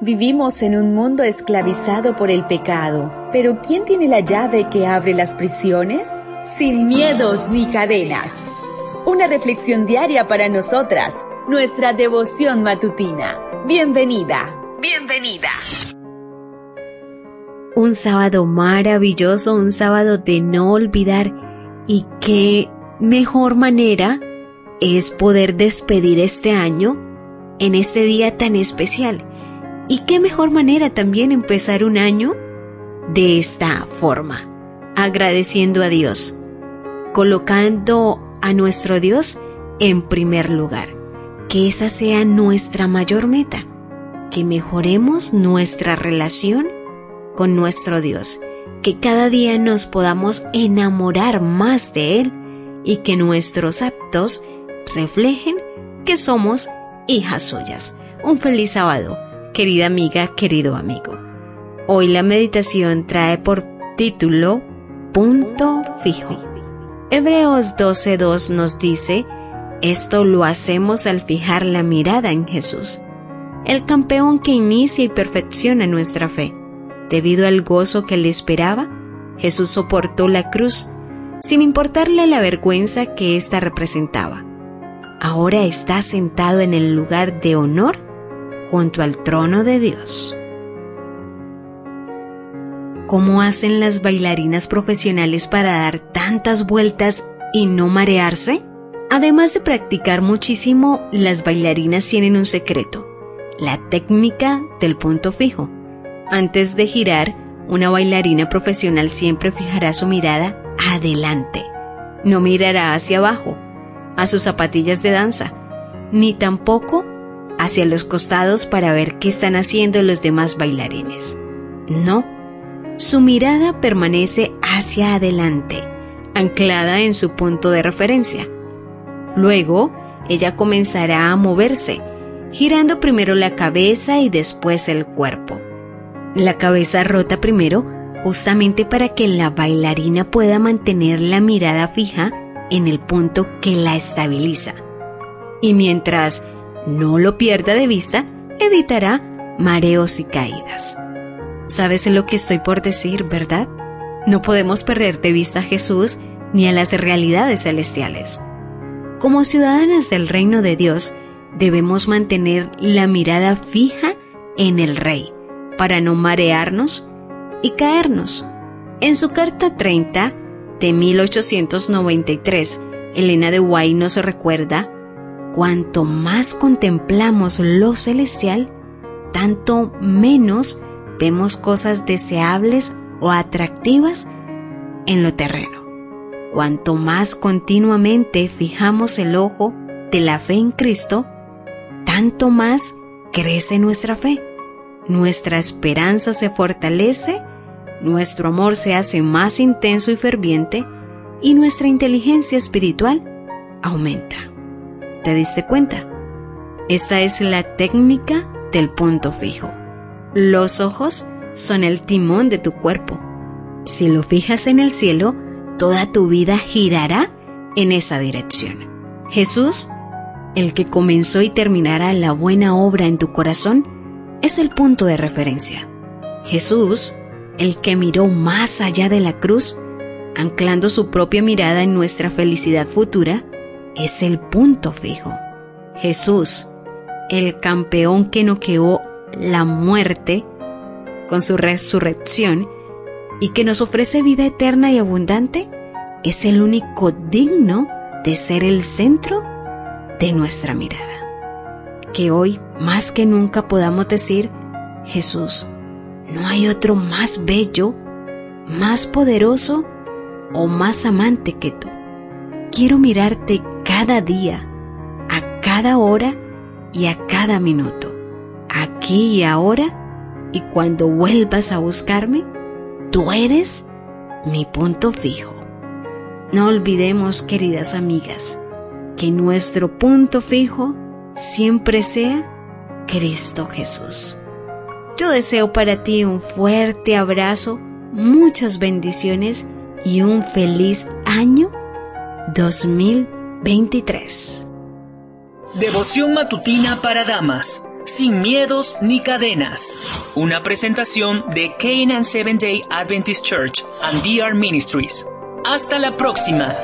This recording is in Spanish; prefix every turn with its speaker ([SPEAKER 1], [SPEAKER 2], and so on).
[SPEAKER 1] Vivimos en un mundo esclavizado por el pecado, pero ¿quién tiene la llave que abre las prisiones? Sin miedos ni cadenas. Una reflexión diaria para nosotras, nuestra devoción matutina. Bienvenida, bienvenida.
[SPEAKER 2] Un sábado maravilloso, un sábado de no olvidar y qué mejor manera es poder despedir este año en este día tan especial y qué mejor manera también empezar un año de esta forma, agradeciendo a Dios, colocando a nuestro Dios en primer lugar. Que esa sea nuestra mayor meta, que mejoremos nuestra relación con nuestro Dios, que cada día nos podamos enamorar más de Él y que nuestros actos reflejen que somos hijas suyas. Un feliz sábado querida amiga, querido amigo. Hoy la meditación trae por título Punto fijo. Hebreos 12.2 nos dice, esto lo hacemos al fijar la mirada en Jesús, el campeón que inicia y perfecciona nuestra fe. Debido al gozo que le esperaba, Jesús soportó la cruz, sin importarle la vergüenza que ésta representaba. Ahora está sentado en el lugar de honor junto al trono de Dios. ¿Cómo hacen las bailarinas profesionales para dar tantas vueltas y no marearse? Además de practicar muchísimo, las bailarinas tienen un secreto, la técnica del punto fijo. Antes de girar, una bailarina profesional siempre fijará su mirada adelante. No mirará hacia abajo, a sus zapatillas de danza, ni tampoco hacia los costados para ver qué están haciendo los demás bailarines. No, su mirada permanece hacia adelante, anclada en su punto de referencia. Luego, ella comenzará a moverse, girando primero la cabeza y después el cuerpo. La cabeza rota primero justamente para que la bailarina pueda mantener la mirada fija en el punto que la estabiliza. Y mientras no lo pierda de vista, evitará mareos y caídas. ¿Sabes lo que estoy por decir, verdad? No podemos perder de vista a Jesús ni a las realidades celestiales. Como ciudadanas del reino de Dios, debemos mantener la mirada fija en el Rey, para no marearnos y caernos. En su carta 30 de 1893, Elena de White nos recuerda cuanto más contemplamos lo celestial, tanto menos vemos cosas deseables o atractivas en lo terreno. Cuanto más continuamente fijamos el ojo de la fe en Cristo, tanto más crece nuestra fe. Nuestra esperanza se fortalece, nuestro amor se hace más intenso y ferviente y nuestra inteligencia espiritual aumenta. ¿Te diste cuenta? Esta es la técnica del punto fijo. Los ojos son el timón de tu cuerpo. Si lo fijas en el cielo, toda tu vida girará en esa dirección. Jesús, el que comenzó y terminará la buena obra en tu corazón, es el punto de referencia. Jesús, el que miró más allá de la cruz, anclando su propia mirada en nuestra felicidad futura, es el punto fijo. Jesús, el campeón que noqueó la muerte con su resurrección y que nos ofrece vida eterna y abundante, es el único digno de ser el centro de nuestra mirada. Que hoy, más que nunca, podamos decir, Jesús, no hay otro más bello, más poderoso o más amante que tú. Quiero mirarte cada día, a cada hora y a cada minuto, aquí y ahora, y cuando vuelvas a buscarme, tú eres mi punto fijo. No olvidemos, queridas amigas, que nuestro punto fijo siempre sea Cristo Jesús. Yo deseo para ti un fuerte abrazo, muchas bendiciones y un feliz año 2023.
[SPEAKER 3] Devoción matutina para damas Sin miedos ni cadenas. Una presentación de Canaan Seventh Day Adventist Church and DR Ministries. Hasta la próxima.